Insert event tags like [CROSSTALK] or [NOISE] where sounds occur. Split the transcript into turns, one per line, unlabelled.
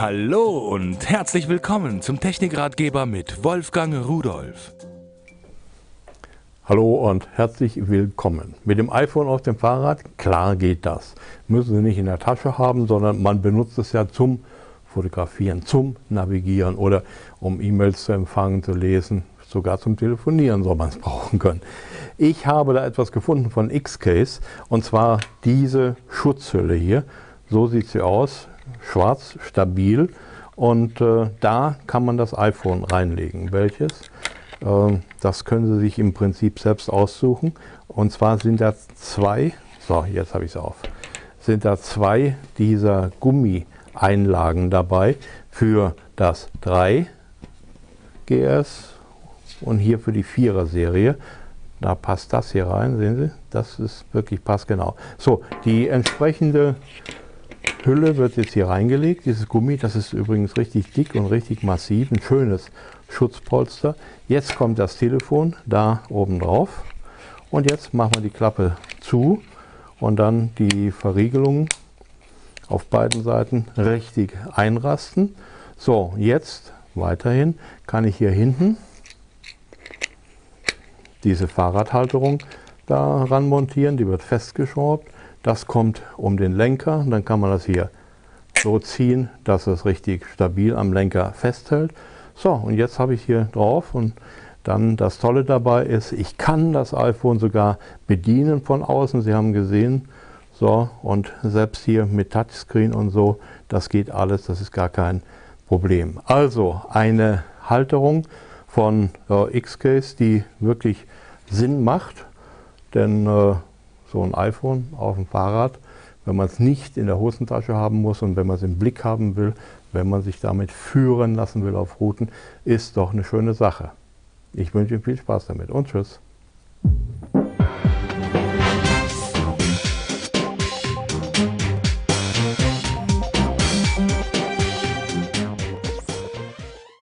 Hallo und herzlich willkommen zum Technikratgeber mit Wolfgang Rudolf.
Hallo und herzlich willkommen. Mit dem iPhone auf dem Fahrrad, klar geht das. Müssen Sie nicht in der Tasche haben, sondern man benutzt es ja zum Fotografieren, zum Navigieren oder um E-Mails zu empfangen, zu lesen, sogar zum Telefonieren soll man es [LAUGHS] brauchen können. Ich habe da etwas gefunden von Xcase und zwar diese Schutzhülle hier. So sieht sie aus schwarz, stabil und äh, da kann man das iPhone reinlegen. Welches? Äh, das können Sie sich im Prinzip selbst aussuchen. Und zwar sind da zwei, so jetzt habe ich es auf, sind da zwei dieser Gummi-Einlagen dabei für das 3 GS und hier für die 4er Serie. Da passt das hier rein, sehen Sie? Das ist wirklich passgenau. So, die entsprechende Hülle wird jetzt hier reingelegt, dieses Gummi, das ist übrigens richtig dick und richtig massiv, ein schönes Schutzpolster. Jetzt kommt das Telefon da oben drauf und jetzt machen wir die Klappe zu und dann die Verriegelung auf beiden Seiten richtig einrasten. So, jetzt weiterhin kann ich hier hinten diese Fahrradhalterung daran montieren, die wird festgeschraubt das kommt um den Lenker, dann kann man das hier so ziehen, dass es richtig stabil am Lenker festhält. So, und jetzt habe ich hier drauf und dann das Tolle dabei ist, ich kann das iPhone sogar bedienen von außen. Sie haben gesehen, so und selbst hier mit Touchscreen und so, das geht alles, das ist gar kein Problem. Also eine Halterung von äh, Xcase, die wirklich Sinn macht, denn äh, so ein iPhone auf dem Fahrrad, wenn man es nicht in der Hosentasche haben muss und wenn man es im Blick haben will, wenn man sich damit führen lassen will auf Routen, ist doch eine schöne Sache. Ich wünsche Ihnen viel Spaß damit und tschüss.